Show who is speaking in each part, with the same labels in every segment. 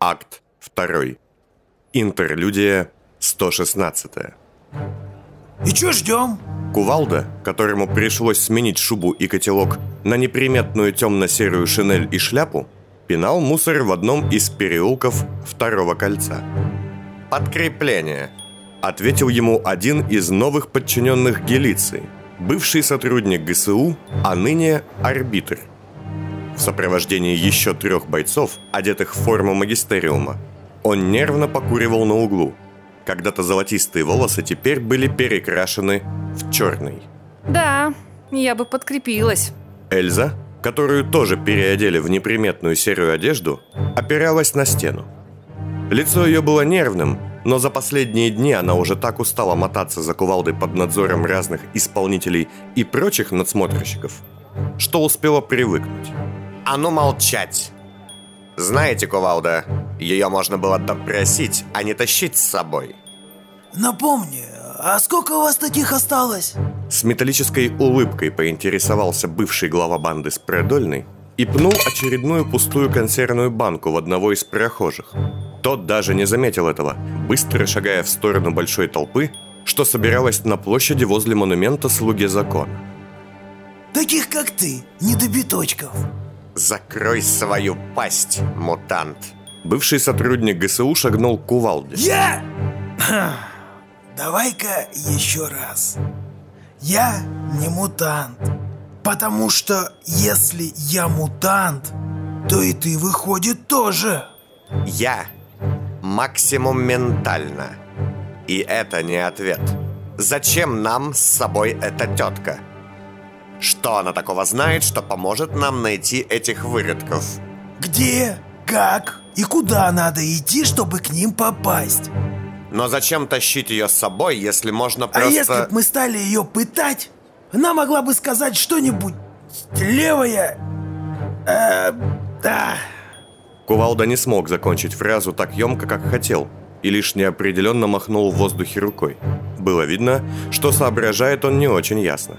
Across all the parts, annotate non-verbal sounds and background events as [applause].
Speaker 1: Акт 2. Интерлюдия 116.
Speaker 2: И чё ждем?
Speaker 1: Кувалда, которому пришлось сменить шубу и котелок на неприметную темно-серую шинель и шляпу, пинал мусор в одном из переулков второго кольца. «Подкрепление», — ответил ему один из новых подчиненных Гелиции, бывший сотрудник ГСУ, а ныне арбитр. В сопровождении еще трех бойцов, одетых в форму магистериума, он нервно покуривал на углу. Когда-то золотистые волосы теперь были перекрашены в черный.
Speaker 3: Да, я бы подкрепилась.
Speaker 1: Эльза, которую тоже переодели в неприметную серую одежду, опиралась на стену. Лицо ее было нервным, но за последние дни она уже так устала мотаться за кувалдой под надзором разных исполнителей и прочих надсмотрщиков, что успела привыкнуть.
Speaker 4: «А ну молчать!» Знаете, Кувалда, ее можно было допросить, а не тащить с собой.
Speaker 2: Напомни, а сколько у вас таких осталось?
Speaker 1: С металлической улыбкой поинтересовался бывший глава банды Спредольный и пнул очередную пустую консервную банку в одного из прохожих. Тот даже не заметил этого, быстро шагая в сторону большой толпы, что собиралась на площади возле монумента «Слуги закона».
Speaker 2: Таких, как ты, недобиточков.
Speaker 4: Закрой свою пасть, мутант.
Speaker 1: Бывший сотрудник ГСУ шагнул к кувалде.
Speaker 2: Я... [clears throat] Давай-ка еще раз. Я не мутант. Потому что если я мутант, то и ты выходит тоже.
Speaker 4: Я максимум ментально. И это не ответ. Зачем нам с собой эта тетка? Что она такого знает, что поможет нам найти этих выродков?
Speaker 2: Где, как и куда надо идти, чтобы к ним попасть?
Speaker 4: Но зачем тащить ее с собой, если можно просто...
Speaker 2: А если бы мы стали ее пытать, она могла бы сказать что-нибудь левое... Э, да.
Speaker 1: Кувалда не смог закончить фразу так емко, как хотел, и лишь неопределенно махнул в воздухе рукой. Было видно, что соображает он не очень ясно.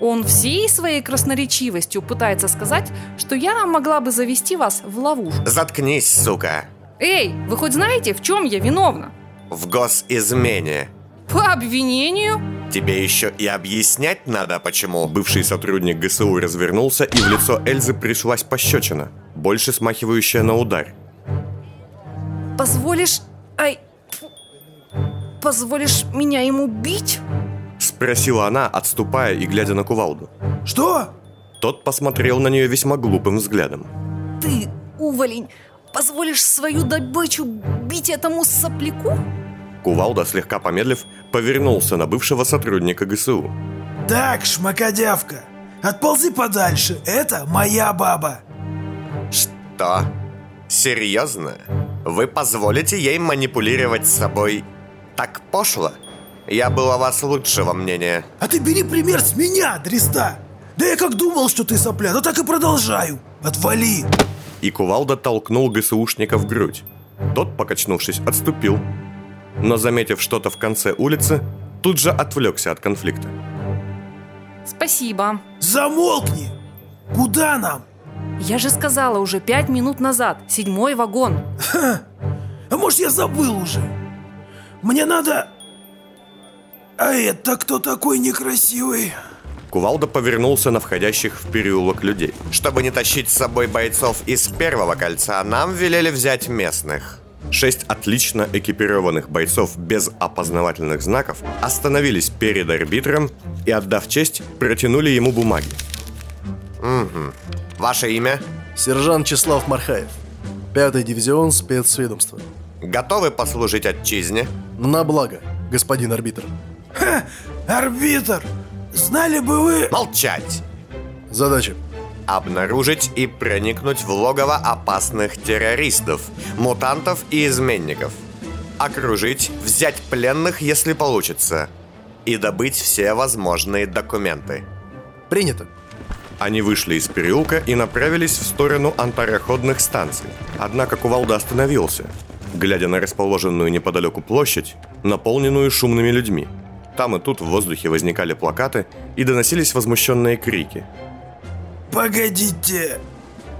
Speaker 3: Он всей своей красноречивостью пытается сказать, что я могла бы завести вас в ловушку.
Speaker 4: Заткнись, сука!
Speaker 3: Эй, вы хоть знаете, в чем я виновна?
Speaker 4: В госизмене.
Speaker 3: По обвинению?
Speaker 4: Тебе еще и объяснять надо, почему.
Speaker 1: Бывший сотрудник ГСУ развернулся, и в лицо Эльзы пришлась пощечина, больше смахивающая на удар.
Speaker 3: Позволишь... Ай... Позволишь меня ему бить?
Speaker 1: Спросила она, отступая и глядя на кувалду.
Speaker 2: Что?
Speaker 1: Тот посмотрел на нее весьма глупым взглядом.
Speaker 3: Ты, уволень, позволишь свою добычу бить этому сопляку?
Speaker 1: Кувалда, слегка помедлив, повернулся на бывшего сотрудника ГСУ.
Speaker 2: Так, шмакодявка, отползи подальше, это моя баба.
Speaker 4: Что? Серьезно? Вы позволите ей манипулировать собой так пошло? Я был о вас лучшего мнения.
Speaker 2: А ты бери пример с меня, Дреста. Да я как думал, что ты сопля, то так и продолжаю. Отвали.
Speaker 1: И кувалда толкнул ГСУшника в грудь. Тот, покачнувшись, отступил. Но, заметив что-то в конце улицы, тут же отвлекся от конфликта.
Speaker 3: Спасибо.
Speaker 2: Замолкни! Куда нам?
Speaker 3: Я же сказала уже пять минут назад. Седьмой вагон.
Speaker 2: Ха! А может я забыл уже? Мне надо... А это кто такой некрасивый?
Speaker 1: Кувалда повернулся на входящих в переулок людей.
Speaker 4: Чтобы не тащить с собой бойцов из первого кольца, нам велели взять местных.
Speaker 1: Шесть отлично экипированных бойцов без опознавательных знаков остановились перед арбитром и, отдав честь, протянули ему бумаги.
Speaker 4: Угу. Ваше имя?
Speaker 5: Сержант Числав Мархаев. Пятый дивизион спецведомства.
Speaker 4: Готовы послужить отчизне?
Speaker 5: На благо, господин арбитр.
Speaker 2: Ха! Арбитр! Знали бы вы...
Speaker 4: Молчать!
Speaker 5: Задача.
Speaker 4: Обнаружить и проникнуть в логово опасных террористов, мутантов и изменников. Окружить, взять пленных, если получится. И добыть все возможные документы.
Speaker 5: Принято.
Speaker 1: Они вышли из переулка и направились в сторону антароходных станций. Однако Кувалда остановился, глядя на расположенную неподалеку площадь, наполненную шумными людьми. Там и тут в воздухе возникали плакаты и доносились возмущенные крики.
Speaker 2: Погодите,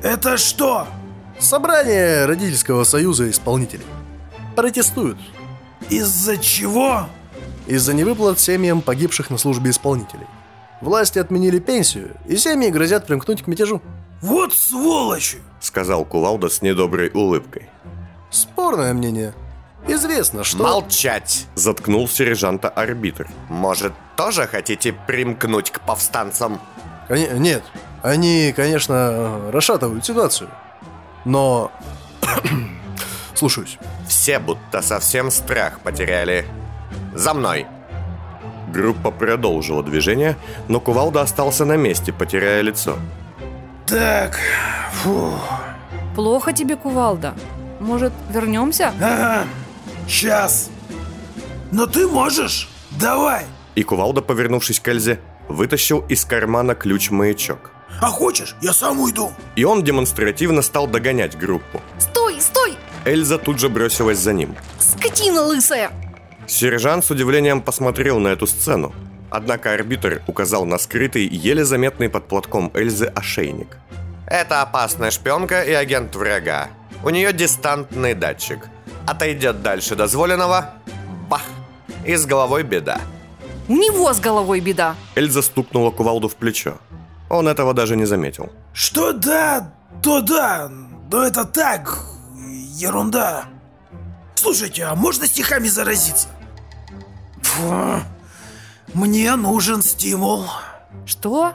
Speaker 2: это что?
Speaker 5: Собрание родительского союза исполнителей. Протестуют
Speaker 2: Из-за чего?
Speaker 5: из-за невыплат семьям погибших на службе исполнителей. Власти отменили пенсию, и семьи грозят примкнуть к мятежу.
Speaker 2: Вот сволочи!
Speaker 1: Сказал Кувалда с недоброй улыбкой.
Speaker 5: Спорное мнение. Известно, что...
Speaker 4: Молчать!
Speaker 1: Заткнул сержанта арбитр.
Speaker 4: Может, тоже хотите примкнуть к повстанцам?
Speaker 5: Коне- Нет, они, конечно, расшатывают ситуацию. Но... [clears throat] Слушаюсь.
Speaker 4: Все будто совсем страх потеряли. За мной!
Speaker 1: Группа продолжила движение, но Кувалда остался на месте, потеряя лицо.
Speaker 2: Так, фу.
Speaker 3: Плохо тебе, кувалда. Может, вернемся?
Speaker 2: Ага, сейчас. Но ты можешь? Давай.
Speaker 1: И Кувалда, повернувшись к Эльзе, вытащил из кармана ключ-маячок.
Speaker 2: А хочешь, я сам уйду.
Speaker 1: И он демонстративно стал догонять группу.
Speaker 3: Стой, стой!
Speaker 1: Эльза тут же бросилась за ним.
Speaker 3: Скотина лысая!
Speaker 1: Сержант с удивлением посмотрел на эту сцену. Однако арбитр указал на скрытый, еле заметный под платком Эльзы ошейник.
Speaker 4: Это опасная шпионка и агент врага. У нее дистантный датчик. Отойдет дальше дозволенного. Бах! И с головой беда.
Speaker 3: У него с головой беда.
Speaker 1: Эльза стукнула кувалду в плечо. Он этого даже не заметил.
Speaker 2: Что да, то да. Но это так, ерунда. Слушайте, а можно стихами заразиться? Фу, мне нужен стимул.
Speaker 3: Что?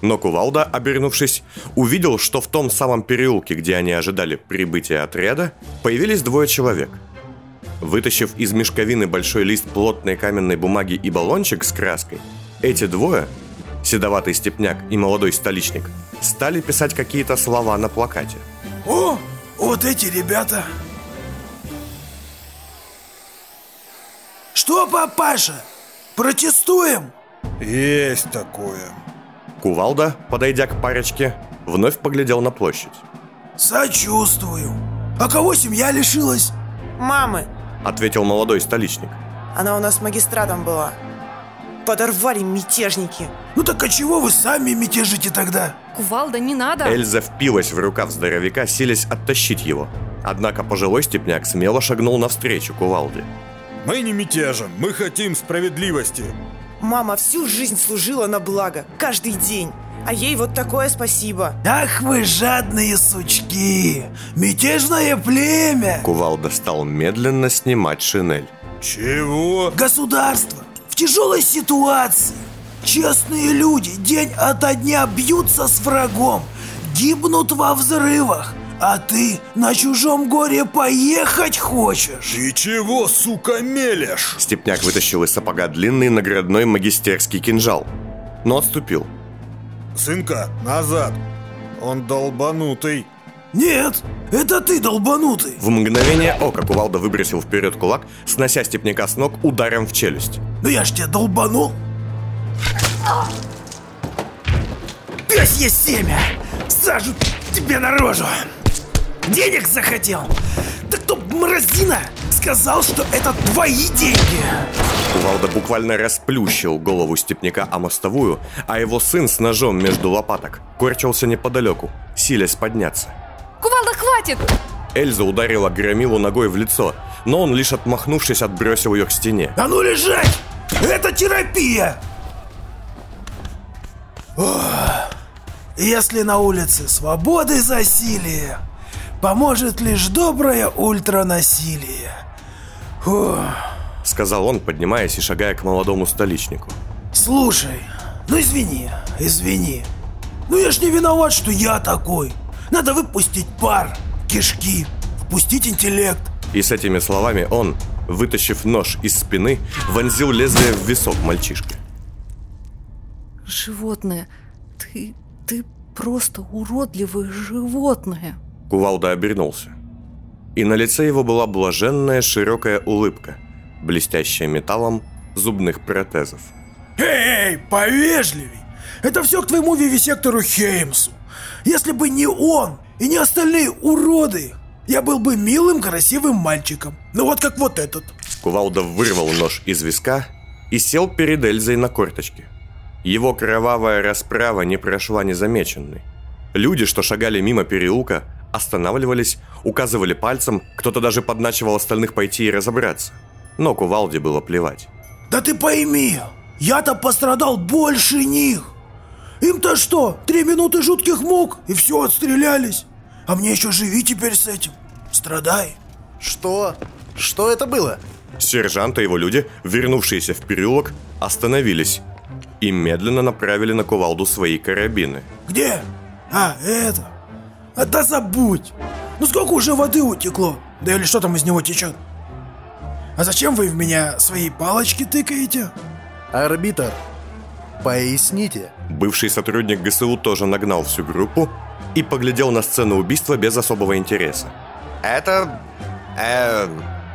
Speaker 1: Но Кувалда, обернувшись, увидел, что в том самом переулке, где они ожидали прибытия отряда, появились двое человек. Вытащив из мешковины большой лист плотной каменной бумаги и баллончик с краской, эти двое, седоватый степняк и молодой столичник, стали писать какие-то слова на плакате.
Speaker 2: О, вот эти ребята. Что, папаша? Протестуем?
Speaker 6: Есть такое.
Speaker 1: Кувалда, подойдя к парочке, вновь поглядел на площадь.
Speaker 2: Сочувствую. А кого семья лишилась?
Speaker 7: Мамы.
Speaker 1: Ответил молодой столичник.
Speaker 7: Она у нас магистратом была. Подорвали мятежники.
Speaker 2: Ну так а чего вы сами мятежите тогда?
Speaker 3: Кувалда, не надо.
Speaker 1: Эльза впилась в рукав здоровяка, силясь оттащить его. Однако пожилой степняк смело шагнул навстречу Кувалде.
Speaker 6: Мы не мятежим, мы хотим справедливости.
Speaker 7: Мама всю жизнь служила на благо, каждый день. А ей вот такое спасибо.
Speaker 2: Ах вы жадные сучки! Мятежное племя!
Speaker 1: Кувалда стал медленно снимать шинель.
Speaker 6: Чего?
Speaker 2: Государство в тяжелой ситуации. Честные люди день ото дня бьются с врагом, гибнут во взрывах. А ты на чужом горе поехать хочешь?
Speaker 6: Ты чего, сука, мелешь?
Speaker 1: Степняк вытащил из сапога длинный наградной магистерский кинжал, но отступил.
Speaker 6: Сынка, назад. Он долбанутый.
Speaker 2: Нет, это ты долбанутый.
Speaker 1: В мгновение ока Кувалда выбросил вперед кулак, снося степняка с ног ударом в челюсть.
Speaker 2: Ну я ж тебя долбанул. Пёсье семя! Сажу тебе на рожу! Денег захотел? Да кто мразина сказал, что это твои деньги?
Speaker 1: Кувалда буквально расплющил голову степняка о мостовую, а его сын с ножом между лопаток корчился неподалеку, силясь подняться.
Speaker 3: Кувалда, хватит!
Speaker 1: Эльза ударила Громилу ногой в лицо, но он лишь отмахнувшись отбросил ее к стене.
Speaker 2: А ну лежать! Это терапия! Ох, Если на улице свободы засилие, поможет лишь доброе ультранасилие. Фух.
Speaker 1: Сказал он, поднимаясь и шагая к молодому столичнику.
Speaker 2: Слушай, ну извини, извини. Ну я ж не виноват, что я такой. Надо выпустить пар, кишки, впустить интеллект.
Speaker 1: И с этими словами он, вытащив нож из спины, вонзил лезвие в висок мальчишки.
Speaker 3: Животное, ты, ты просто уродливое животное.
Speaker 1: Кувалда обернулся. И на лице его была блаженная широкая улыбка, блестящая металлом зубных протезов.
Speaker 2: Эй, повежливей! Это все к твоему вивисектору Хеймсу. Если бы не он и не остальные уроды, я был бы милым, красивым мальчиком. Ну вот как вот этот.
Speaker 1: Кувалда вырвал нож из виска и сел перед Эльзой на корточке. Его кровавая расправа не прошла незамеченной. Люди, что шагали мимо переулка, Останавливались, указывали пальцем, кто-то даже подначивал остальных пойти и разобраться. Но Кувалде было плевать.
Speaker 2: Да ты пойми, я-то пострадал больше них. Им-то что, три минуты жутких мук и все, отстрелялись. А мне еще живи теперь с этим. Страдай.
Speaker 5: Что? Что это было?
Speaker 1: Сержант и его люди, вернувшиеся в переулок, остановились и медленно направили на кувалду свои карабины.
Speaker 2: Где? А, это. А да забудь. Ну сколько уже воды утекло? Да или что там из него течет? А зачем вы в меня свои палочки тыкаете?
Speaker 5: Арбитр, поясните.
Speaker 1: Бывший сотрудник ГСУ тоже нагнал всю группу и поглядел на сцену убийства без особого интереса.
Speaker 4: Это... Э,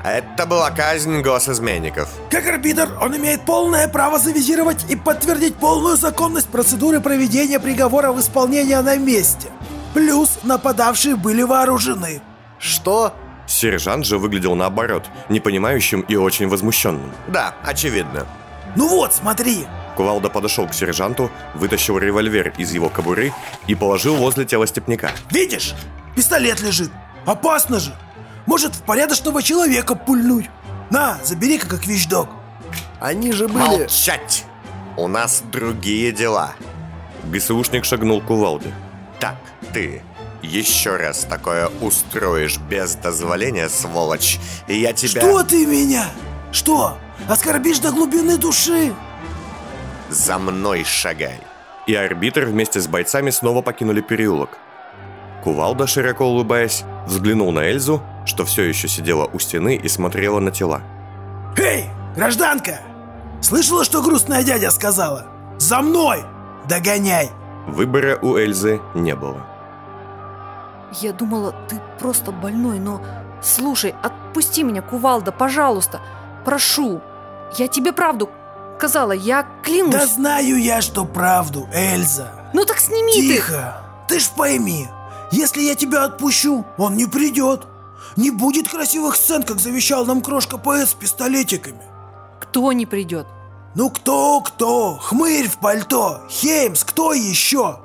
Speaker 4: это была казнь госизменников.
Speaker 2: Как арбитр, он имеет полное право завизировать и подтвердить полную законность процедуры проведения приговора в исполнение на месте. Плюс нападавшие были вооружены.
Speaker 5: Что?
Speaker 1: Сержант же выглядел наоборот, непонимающим и очень возмущенным.
Speaker 4: Да, очевидно.
Speaker 2: Ну вот, смотри.
Speaker 1: Кувалда подошел к сержанту, вытащил револьвер из его кобуры и положил возле тела степняка.
Speaker 2: Видишь? Пистолет лежит. Опасно же. Может в порядочного человека пульнуть. На, забери-ка как вещдок.
Speaker 5: Они же были...
Speaker 4: Молчать! У нас другие дела.
Speaker 1: ГСУшник шагнул к кувалде.
Speaker 4: Так, ты еще раз такое устроишь без дозволения, сволочь, и я тебя...
Speaker 2: Что ты меня? Что? Оскорбишь до глубины души?
Speaker 4: За мной шагай.
Speaker 1: И арбитр вместе с бойцами снова покинули переулок. Кувалда, широко улыбаясь, взглянул на Эльзу, что все еще сидела у стены и смотрела на тела.
Speaker 2: Эй, гражданка! Слышала, что грустная дядя сказала? За мной! Догоняй!
Speaker 1: Выбора у Эльзы не было.
Speaker 3: Я думала, ты просто больной, но... Слушай, отпусти меня, кувалда, пожалуйста. Прошу. Я тебе правду сказала, я клянусь.
Speaker 2: Да знаю я, что правду, Эльза.
Speaker 3: Ну так сними
Speaker 2: Тихо. Ты ж пойми, если я тебя отпущу, он не придет. Не будет красивых сцен, как завещал нам крошка-поэт с пистолетиками.
Speaker 3: ты. Кто не придет?
Speaker 2: Ну кто-кто? Хмырь в пальто, Хеймс, кто еще?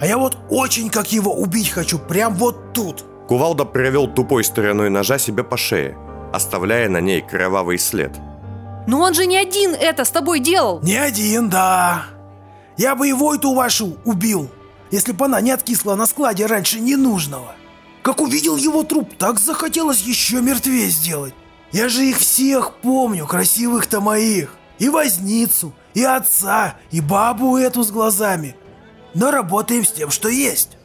Speaker 2: А я вот очень как его убить хочу, прям вот тут.
Speaker 1: Кувалда провел тупой стороной ножа себе по шее, оставляя на ней кровавый след.
Speaker 3: Но он же не один это с тобой делал.
Speaker 2: Не один, да. Я бы и Войту вашу убил, если бы она не откисла на складе раньше ненужного. Как увидел его труп, так захотелось еще мертвее сделать. Я же их всех помню, красивых-то моих. И возницу, и отца, и бабу эту с глазами. Но работаем с тем, что есть.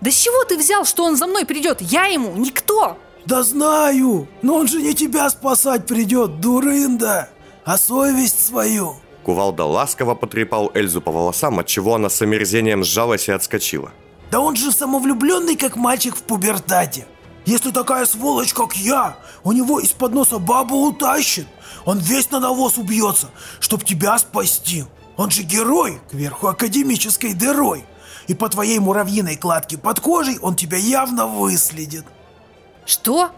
Speaker 3: Да с чего ты взял, что он за мной придет? Я ему никто.
Speaker 2: Да знаю, но он же не тебя спасать придет, дурында, а совесть свою.
Speaker 1: Кувалда ласково потрепал Эльзу по волосам, отчего она с омерзением сжалась и отскочила.
Speaker 2: Да он же самовлюбленный, как мальчик в пубертате. Если такая сволочь, как я, у него из-под носа бабу утащит, он весь на навоз убьется, чтоб тебя спасти. Он же герой, кверху академической дырой. И по твоей муравьиной кладке под кожей он тебя явно выследит.
Speaker 3: Что?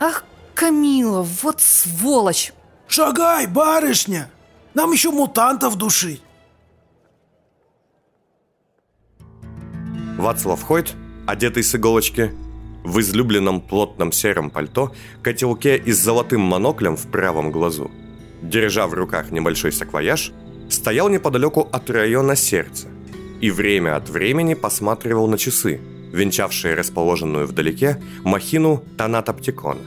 Speaker 3: Ах, Камила, вот сволочь.
Speaker 2: Шагай, барышня! Нам еще мутантов душить.
Speaker 1: Вацлав Хойт, одетый с иголочки, в излюбленном плотном сером пальто, котелке и с золотым моноклем в правом глазу, держа в руках небольшой саквояж, стоял неподалеку от района сердца и время от времени посматривал на часы, венчавшие расположенную вдалеке махину Танатоптикона.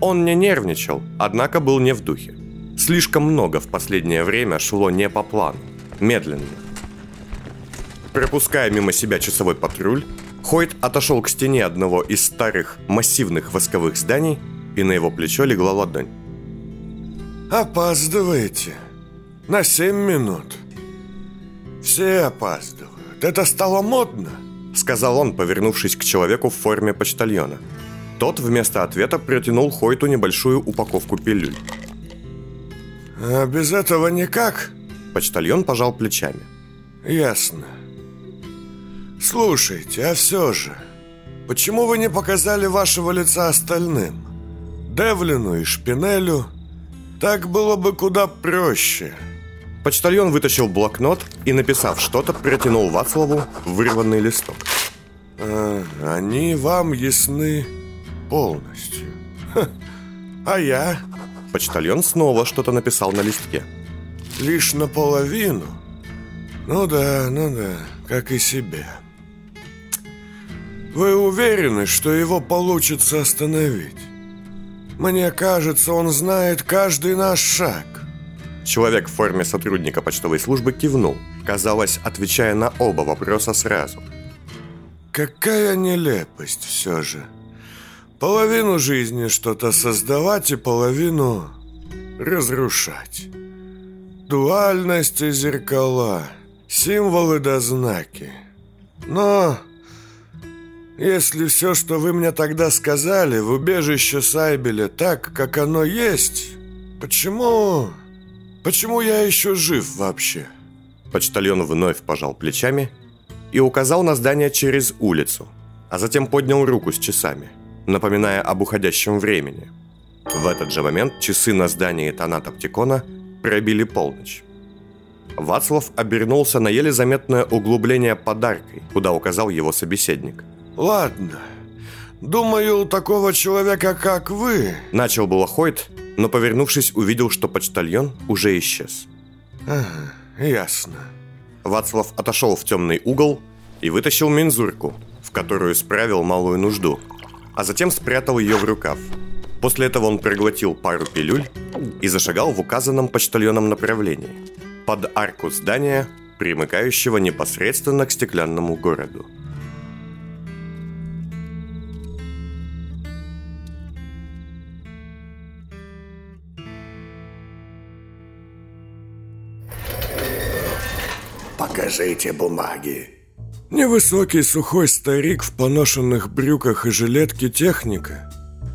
Speaker 1: Он не нервничал, однако был не в духе. Слишком много в последнее время шло не по плану, медленно. Пропуская мимо себя часовой патруль, Хойт отошел к стене одного из старых массивных восковых зданий, и на его плечо легла ладонь.
Speaker 6: Опаздываете. На семь минут. Все опаздывают. Это стало модно.
Speaker 1: Сказал он, повернувшись к человеку в форме почтальона. Тот вместо ответа протянул Хойту небольшую упаковку пилюль.
Speaker 6: А без этого никак?
Speaker 1: Почтальон пожал плечами.
Speaker 6: Ясно. Слушайте, а все же, почему вы не показали вашего лица остальным? Девлину и Шпинелю? Так было бы куда проще.
Speaker 1: Почтальон вытащил блокнот и, написав что-то, протянул Вацлаву вырванный листок.
Speaker 6: А, они вам ясны полностью. Ха. А я
Speaker 1: Почтальон снова что-то написал на листке.
Speaker 6: лишь наполовину. Ну да, ну да, как и себе. Вы уверены, что его получится остановить? Мне кажется, он знает каждый наш шаг.
Speaker 1: Человек в форме сотрудника почтовой службы кивнул, казалось, отвечая на оба вопроса сразу.
Speaker 6: Какая нелепость все же. Половину жизни что-то создавать и половину разрушать. Дуальность и зеркала, символы да знаки. Но если все, что вы мне тогда сказали, в убежище Сайбеля так, как оно есть, почему... Почему я еще жив вообще?
Speaker 1: Почтальон вновь пожал плечами и указал на здание через улицу, а затем поднял руку с часами, напоминая об уходящем времени. В этот же момент часы на здании Таната Птикона пробили полночь. Вацлав обернулся на еле заметное углубление подаркой, куда указал его собеседник.
Speaker 6: Ладно. Думаю, у такого человека, как вы,
Speaker 1: Начал было Хойт, но, повернувшись, увидел, что почтальон уже исчез.
Speaker 6: Ага, ясно.
Speaker 1: Вацлав отошел в темный угол и вытащил мензурку, в которую справил малую нужду, а затем спрятал ее в рукав. После этого он проглотил пару пилюль и зашагал в указанном почтальоном направлении, под арку здания, примыкающего непосредственно к стеклянному городу.
Speaker 6: Покажите бумаги. Невысокий сухой старик в поношенных брюках и жилетке техника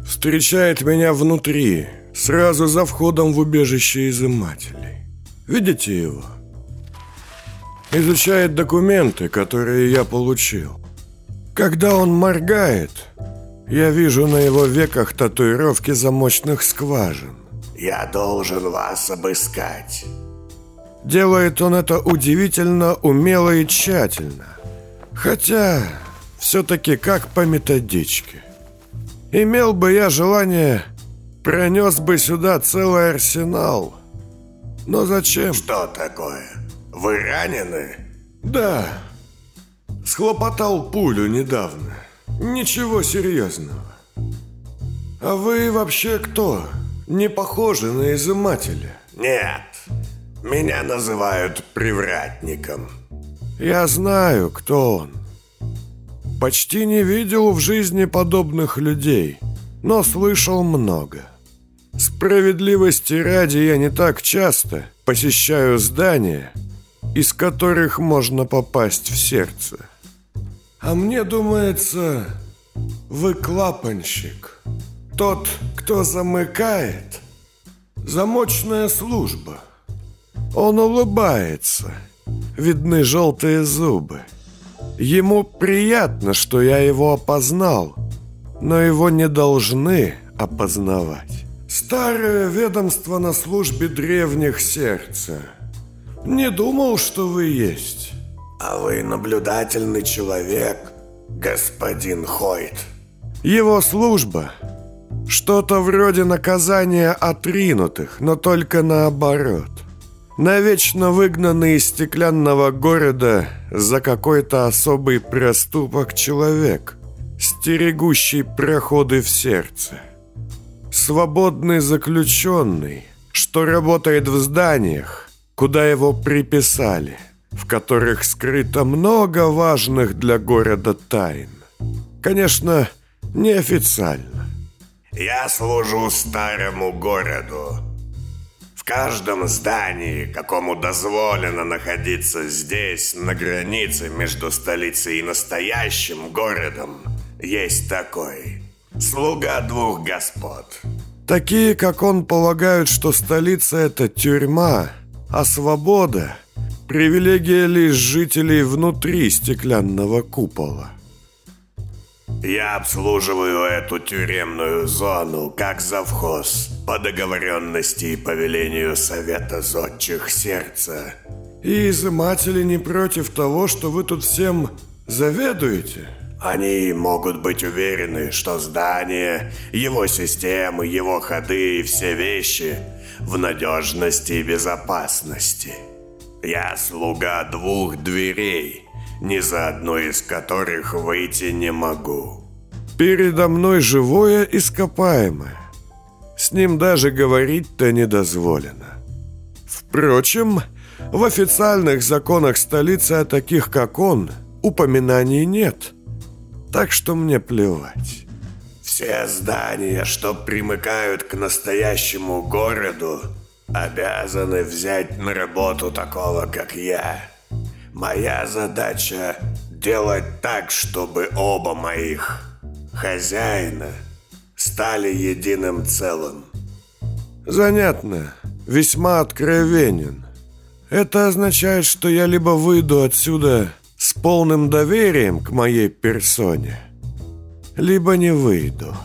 Speaker 6: встречает меня внутри, сразу за входом в убежище изымателей. Видите его? Изучает документы, которые я получил. Когда он моргает, я вижу на его веках татуировки замочных скважин.
Speaker 8: Я должен вас обыскать.
Speaker 6: Делает он это удивительно умело и тщательно. Хотя, все-таки как по методичке. Имел бы я желание, пронес бы сюда целый арсенал. Но зачем?
Speaker 8: Что такое? Вы ранены?
Speaker 6: Да, схлопотал пулю недавно. Ничего серьезного. А вы вообще кто? Не похожи на изымателя.
Speaker 8: Нет. Меня называют привратником.
Speaker 6: Я знаю, кто он. Почти не видел в жизни подобных людей, но слышал много. Справедливости ради я не так часто посещаю здания, из которых можно попасть в сердце. А мне думается, вы клапанщик. Тот, кто замыкает. Замочная служба. Он улыбается. Видны желтые зубы. Ему приятно, что я его опознал, но его не должны опознавать. Старое ведомство на службе древних сердца. Не думал, что вы есть.
Speaker 8: А вы наблюдательный человек, господин Хойт.
Speaker 6: Его служба – что-то вроде наказания отринутых, но только наоборот. Навечно выгнанный из стеклянного города за какой-то особый проступок человек, стерегущий проходы в сердце. Свободный заключенный, что работает в зданиях, куда его приписали, в которых скрыто много важных для города тайн. Конечно, неофициально.
Speaker 8: Я служу старому городу. Каждом здании, какому дозволено находиться здесь, на границе между столицей и настоящим городом, есть такой. Слуга двух господ.
Speaker 6: Такие, как он, полагают, что столица – это тюрьма, а свобода – привилегия лишь жителей внутри стеклянного купола.
Speaker 8: Я обслуживаю эту тюремную зону как завхоз по договоренности и повелению Совета Зодчих Сердца.
Speaker 6: И изыматели не против того, что вы тут всем заведуете?
Speaker 8: Они могут быть уверены, что здание, его системы, его ходы и все вещи в надежности и безопасности. Я слуга двух дверей, ни за одной из которых выйти не могу.
Speaker 6: Передо мной живое ископаемое. С ним даже говорить-то не дозволено. Впрочем, в официальных законах столицы о таких, как он, упоминаний нет. Так что мне плевать.
Speaker 8: Все здания, что примыкают к настоящему городу, обязаны взять на работу такого, как я. Моя задача делать так, чтобы оба моих хозяина стали единым целым.
Speaker 6: Занятно, весьма откровенен. Это означает, что я либо выйду отсюда с полным доверием к моей персоне, либо не выйду.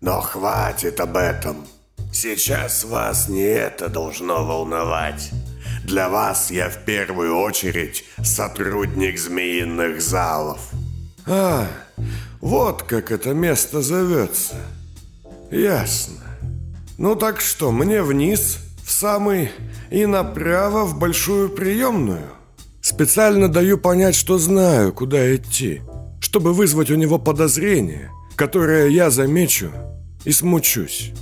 Speaker 8: Но хватит об этом. Сейчас вас не это должно волновать. Для вас я в первую очередь сотрудник змеиных залов.
Speaker 6: А, вот как это место зовется. Ясно. Ну так что, мне вниз, в самый и направо в большую приемную? Специально даю понять, что знаю, куда идти, чтобы вызвать у него подозрение, которое я замечу и смучусь.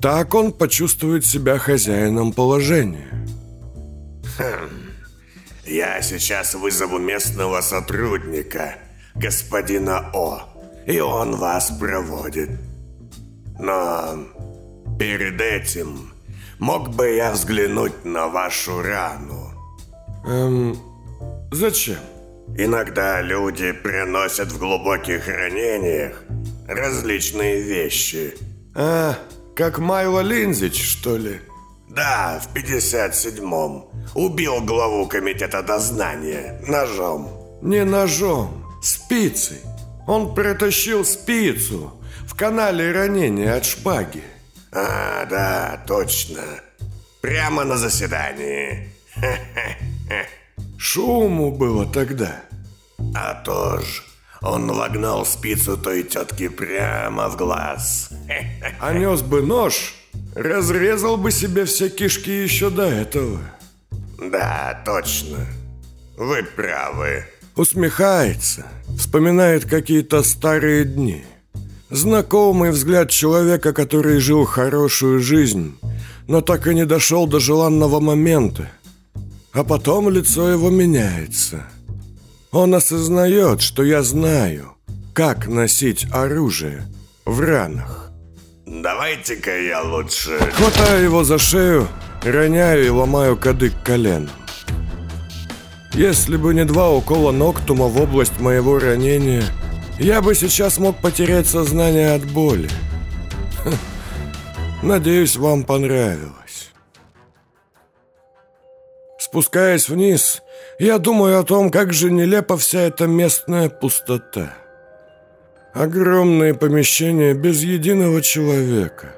Speaker 6: Так он почувствует себя хозяином положения. [clears throat]
Speaker 8: Я сейчас вызову местного сотрудника, господина О, и он вас проводит. Но перед этим мог бы я взглянуть на вашу рану?
Speaker 6: Эм, зачем?
Speaker 8: Иногда люди приносят в глубоких ранениях различные вещи.
Speaker 6: А, как Майло Линзич, что ли?
Speaker 8: Да, в 57-м. Убил главу комитета дознания ножом.
Speaker 6: Не ножом, спицей. Он притащил спицу в канале ранения от шпаги.
Speaker 8: А, да, точно. Прямо на заседании. [laughs]
Speaker 6: Шуму было тогда.
Speaker 8: А то ж, он вогнал спицу той тетки прямо в глаз. [laughs]
Speaker 6: А нес бы нож, разрезал бы себе все кишки еще до этого.
Speaker 8: Да, точно. Вы правы.
Speaker 6: Усмехается, вспоминает какие-то старые дни. Знакомый взгляд человека, который жил хорошую жизнь, но так и не дошел до желанного момента. А потом лицо его меняется. Он осознает, что я знаю, как носить оружие в ранах.
Speaker 8: Давайте-ка я лучше...
Speaker 6: Хватаю его за шею, роняю и ломаю кадык коленом. Если бы не два укола Ноктума в область моего ранения, я бы сейчас мог потерять сознание от боли. Надеюсь, вам понравилось. Спускаясь вниз, я думаю о том, как же нелепа вся эта местная пустота. Огромные помещения без единого человека.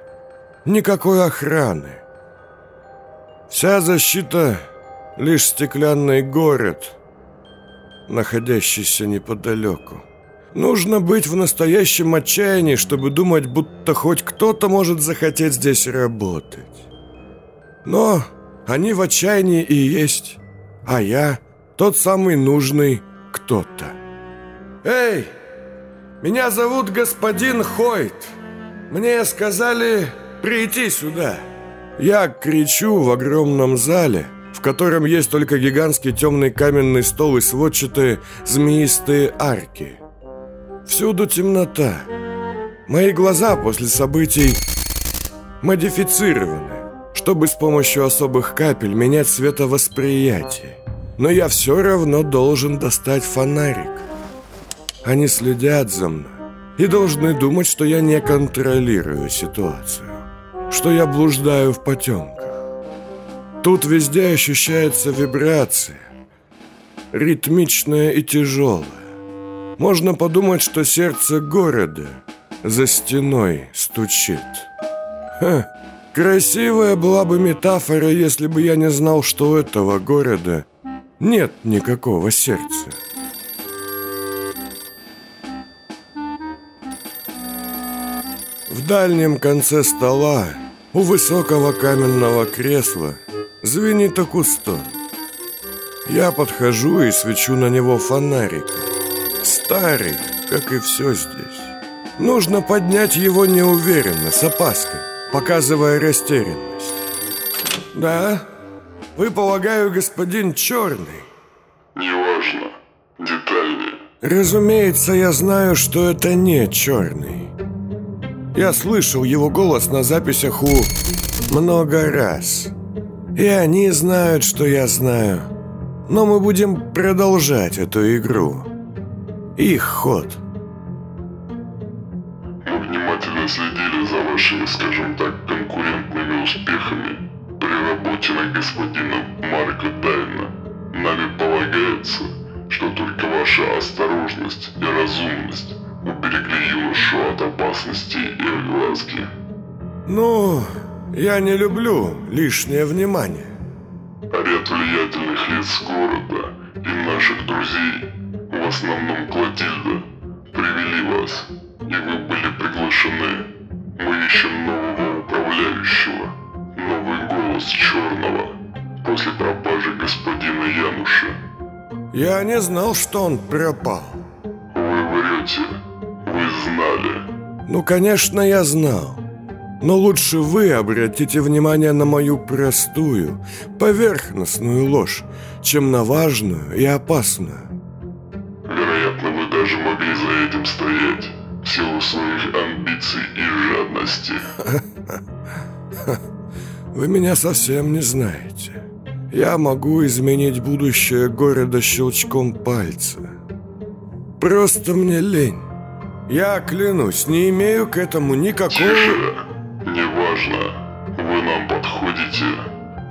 Speaker 6: Никакой охраны. Вся защита — лишь стеклянный город, находящийся неподалеку. Нужно быть в настоящем отчаянии, чтобы думать, будто хоть кто-то может захотеть здесь работать. Но они в отчаянии и есть, а я тот самый нужный кто-то. «Эй, меня зовут господин Хойт. Мне сказали прийти сюда». Я кричу в огромном зале, в котором есть только гигантский темный каменный стол и сводчатые змеистые арки – Всюду темнота. Мои глаза после событий модифицированы, чтобы с помощью особых капель менять цветовосприятие. Но я все равно должен достать фонарик. Они следят за мной и должны думать, что я не контролирую ситуацию, что я блуждаю в потемках. Тут везде ощущается вибрация, ритмичная и тяжелая. Можно подумать, что сердце города за стеной стучит. Ха, красивая была бы метафора, если бы я не знал, что у этого города нет никакого сердца. В дальнем конце стола, у высокого каменного кресла, звенит акустон. Я подхожу и свечу на него фонариком. Старый, как и все здесь. Нужно поднять его неуверенно, с опаской, показывая растерянность. Да? Вы, полагаю, господин Черный?
Speaker 9: Неважно. Детальнее.
Speaker 6: Разумеется, я знаю, что это не Черный. Я слышал его голос на записях у много раз. И они знают, что я знаю. Но мы будем продолжать эту игру. Их ход.
Speaker 9: Мы внимательно следили за вашими, скажем так, конкурентными успехами при работе на господина Марка Дайна. Нами полагается, что только ваша осторожность и разумность уберегли юношу от опасности и огласки.
Speaker 6: Ну, я не люблю лишнее внимание.
Speaker 9: Ряд влиятельных лиц города и наших друзей, в основном Клотильда, привели вас, и вы были приглашены. Мы ищем нового управляющего, новый голос Черного, после пропажи господина Януша.
Speaker 6: Я не знал, что он пропал.
Speaker 9: Вы врете.
Speaker 6: Ну, конечно, я знал. Но лучше вы обратите внимание на мою простую, поверхностную ложь, чем на важную и опасную.
Speaker 9: Вероятно, вы даже могли за этим стоять в силу своих амбиций и жадности. [laughs]
Speaker 6: Вы меня совсем не знаете. Я могу изменить будущее города щелчком пальца. Просто мне лень. Я клянусь, не имею к этому никакого...
Speaker 9: Тише. Неважно. Вы нам подходите.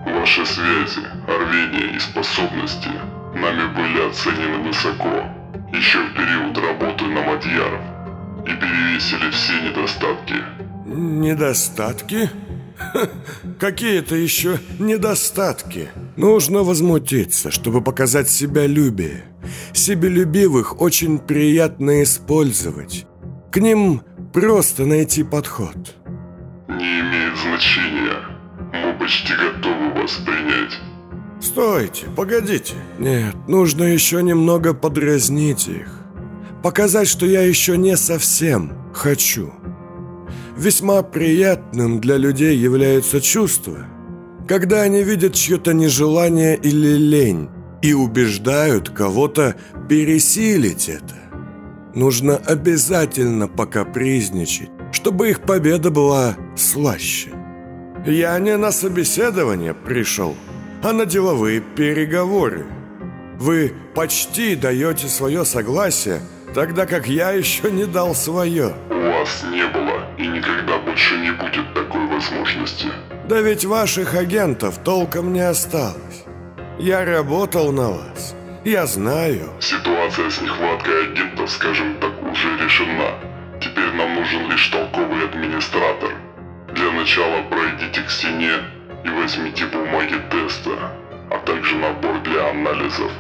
Speaker 9: Ваши связи, рвение и способности нами были оценены высоко. Еще в период работы на Мадьяров. И перевесили все недостатки.
Speaker 6: Недостатки? [laughs] Какие-то еще недостатки. Нужно возмутиться, чтобы показать себялюбие. Себелюбивых очень приятно использовать. К ним просто найти подход.
Speaker 9: Не имеет значения. Мы почти готовы вас принять.
Speaker 6: Стойте, погодите. Нет, нужно еще немного подразнить их. Показать, что я еще не совсем хочу. Весьма приятным для людей является чувство, когда они видят чье-то нежелание или лень и убеждают кого-то пересилить это. Нужно обязательно покапризничать, чтобы их победа была слаще. Я не на собеседование пришел, а на деловые переговоры. Вы почти даете свое согласие, тогда как я еще не дал свое.
Speaker 9: У вас не было и никогда больше не будет такой возможности.
Speaker 6: Да ведь ваших агентов толком не осталось. Я работал на вас. Я знаю.
Speaker 9: Ситуация с нехваткой агентов, скажем так, уже решена. Теперь нам нужен лишь толковый администратор. Для начала пройдите к стене и возьмите бумаги теста, а также набор для анализов.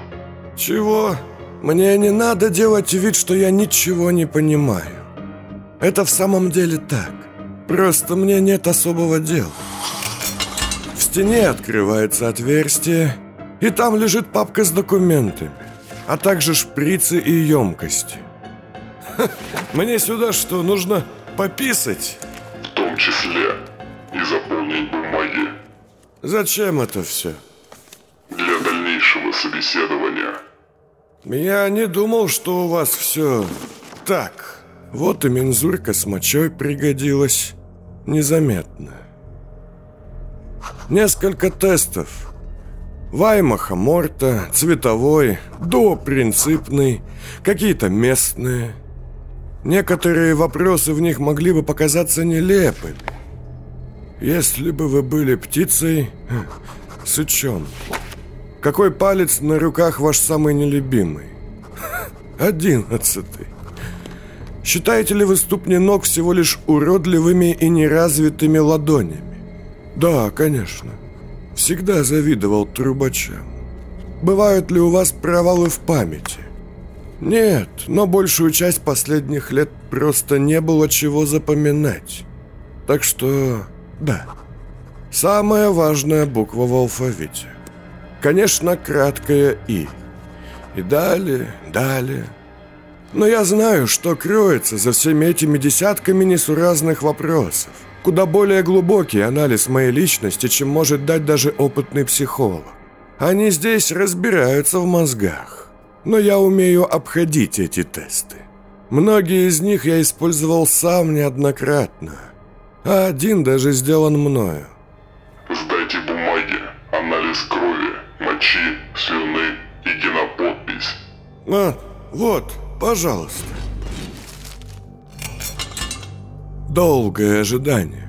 Speaker 6: Чего? Мне не надо делать вид, что я ничего не понимаю. Это в самом деле так. Просто мне нет особого дела. В стене открывается отверстие, и там лежит папка с документами, а также шприцы и емкости. Ха, [laughs] Мне сюда что, нужно пописать?
Speaker 9: В том числе и заполнить бумаги
Speaker 6: Зачем это все?
Speaker 9: для дальнейшего собеседования.
Speaker 6: Я не думал, что у вас все так. Вот и мензурка с мочой пригодилась. Незаметно. Несколько тестов. Ваймаха Морта, цветовой, допринципный, какие-то местные. Некоторые вопросы в них могли бы показаться нелепыми. Если бы вы были птицей, сычом. Какой палец на руках ваш самый нелюбимый? Одиннадцатый. Считаете ли вы ступни ног всего лишь уродливыми и неразвитыми ладонями? Да, конечно. Всегда завидовал трубачам. Бывают ли у вас провалы в памяти? Нет, но большую часть последних лет просто не было чего запоминать. Так что, да, самая важная буква в алфавите. Конечно, краткая «и». И далее, далее. Но я знаю, что кроется за всеми этими десятками несуразных вопросов. Куда более глубокий анализ моей личности, чем может дать даже опытный психолог. Они здесь разбираются в мозгах. Но я умею обходить эти тесты. Многие из них я использовал сам неоднократно. А один даже сделан мною.
Speaker 9: Мочи, слюны и геноподпись.
Speaker 6: А, вот, пожалуйста. Долгое ожидание.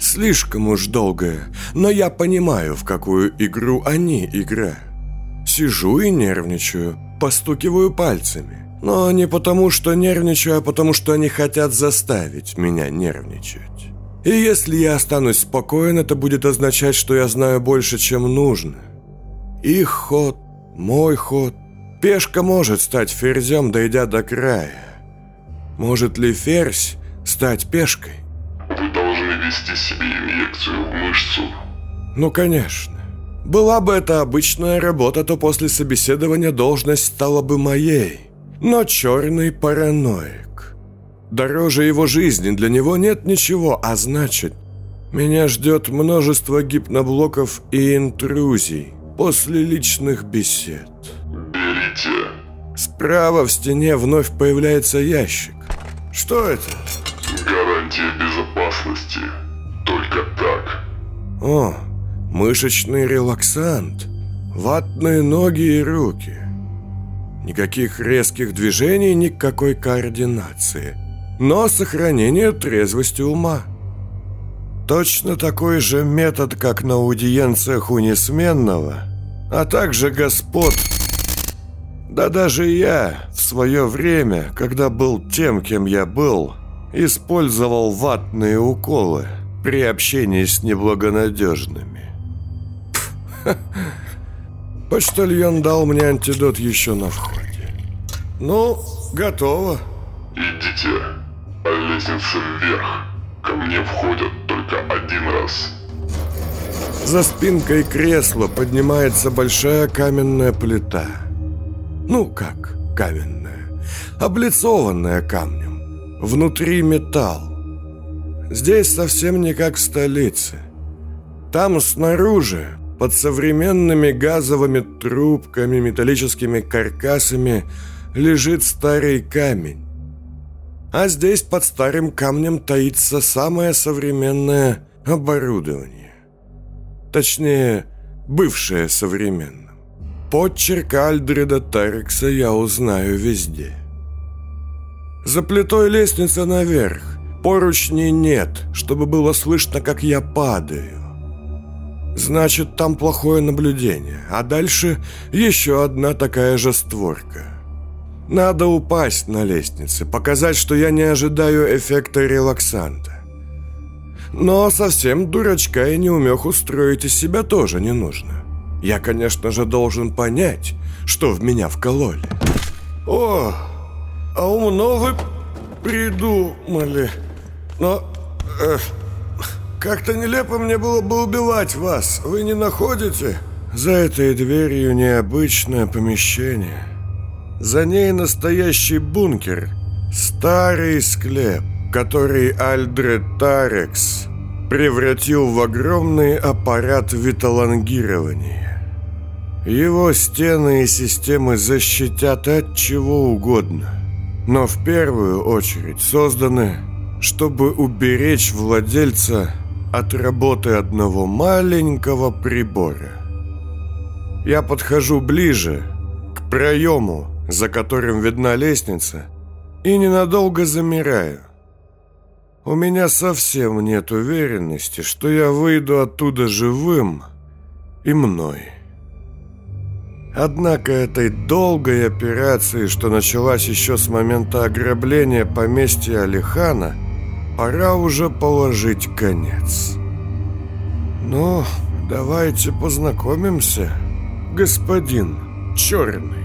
Speaker 6: Слишком уж долгое, но я понимаю, в какую игру они играют. Сижу и нервничаю, постукиваю пальцами. Но не потому, что нервничаю, а потому, что они хотят заставить меня нервничать. И если я останусь спокоен, это будет означать, что я знаю больше, чем нужно. Их ход, мой ход. Пешка может стать ферзем, дойдя до края. Может ли ферзь стать пешкой?
Speaker 9: Вы должны ввести себе инъекцию в мышцу.
Speaker 6: Ну, конечно. Была бы это обычная работа, то после собеседования должность стала бы моей. Но черный параноик. Дороже его жизни для него нет ничего, а значит, меня ждет множество гипноблоков и интрузий после личных бесед.
Speaker 9: Берите.
Speaker 6: Справа в стене вновь появляется ящик. Что это?
Speaker 9: Гарантия безопасности. Только так.
Speaker 6: О, мышечный релаксант. Ватные ноги и руки. Никаких резких движений, никакой координации. Но сохранение трезвости ума. Точно такой же метод, как на аудиенциях у несменного, а также господ. Да даже я в свое время, когда был тем, кем я был, использовал ватные уколы при общении с неблагонадежными. [laughs] Почтальон дал мне антидот еще на входе. Ну, готово.
Speaker 9: Идите. По лестнице вверх. Ко мне входят только один раз.
Speaker 6: За спинкой кресла поднимается большая каменная плита. Ну как каменная? Облицованная камнем. Внутри металл. Здесь совсем не как в столице. Там снаружи под современными газовыми трубками, металлическими каркасами лежит старый камень. А здесь под старым камнем таится самое современное оборудование. Точнее, бывшее современным. Подчерк Альдреда Тарекса я узнаю везде. За плитой лестница наверх. Поручней нет, чтобы было слышно, как я падаю. Значит, там плохое наблюдение. А дальше еще одна такая же створка. Надо упасть на лестнице, показать, что я не ожидаю эффекта релаксанта. Но совсем дурачка и неумех устроить из себя тоже не нужно. Я, конечно же, должен понять, что в меня вкололи. О, а умно вы придумали. Но... Э, как-то нелепо мне было бы убивать вас. Вы не находите? За этой дверью необычное помещение. За ней настоящий бункер. Старый склеп, который Альдред Тарекс превратил в огромный аппарат виталангирования. Его стены и системы защитят от чего угодно, но в первую очередь созданы, чтобы уберечь владельца от работы одного маленького прибора. Я подхожу ближе, к проему, за которым видна лестница, и ненадолго замираю. У меня совсем нет уверенности, что я выйду оттуда живым и мной. Однако этой долгой операции, что началась еще с момента ограбления поместья Алихана – пора уже положить конец. Ну, давайте познакомимся, господин Черный.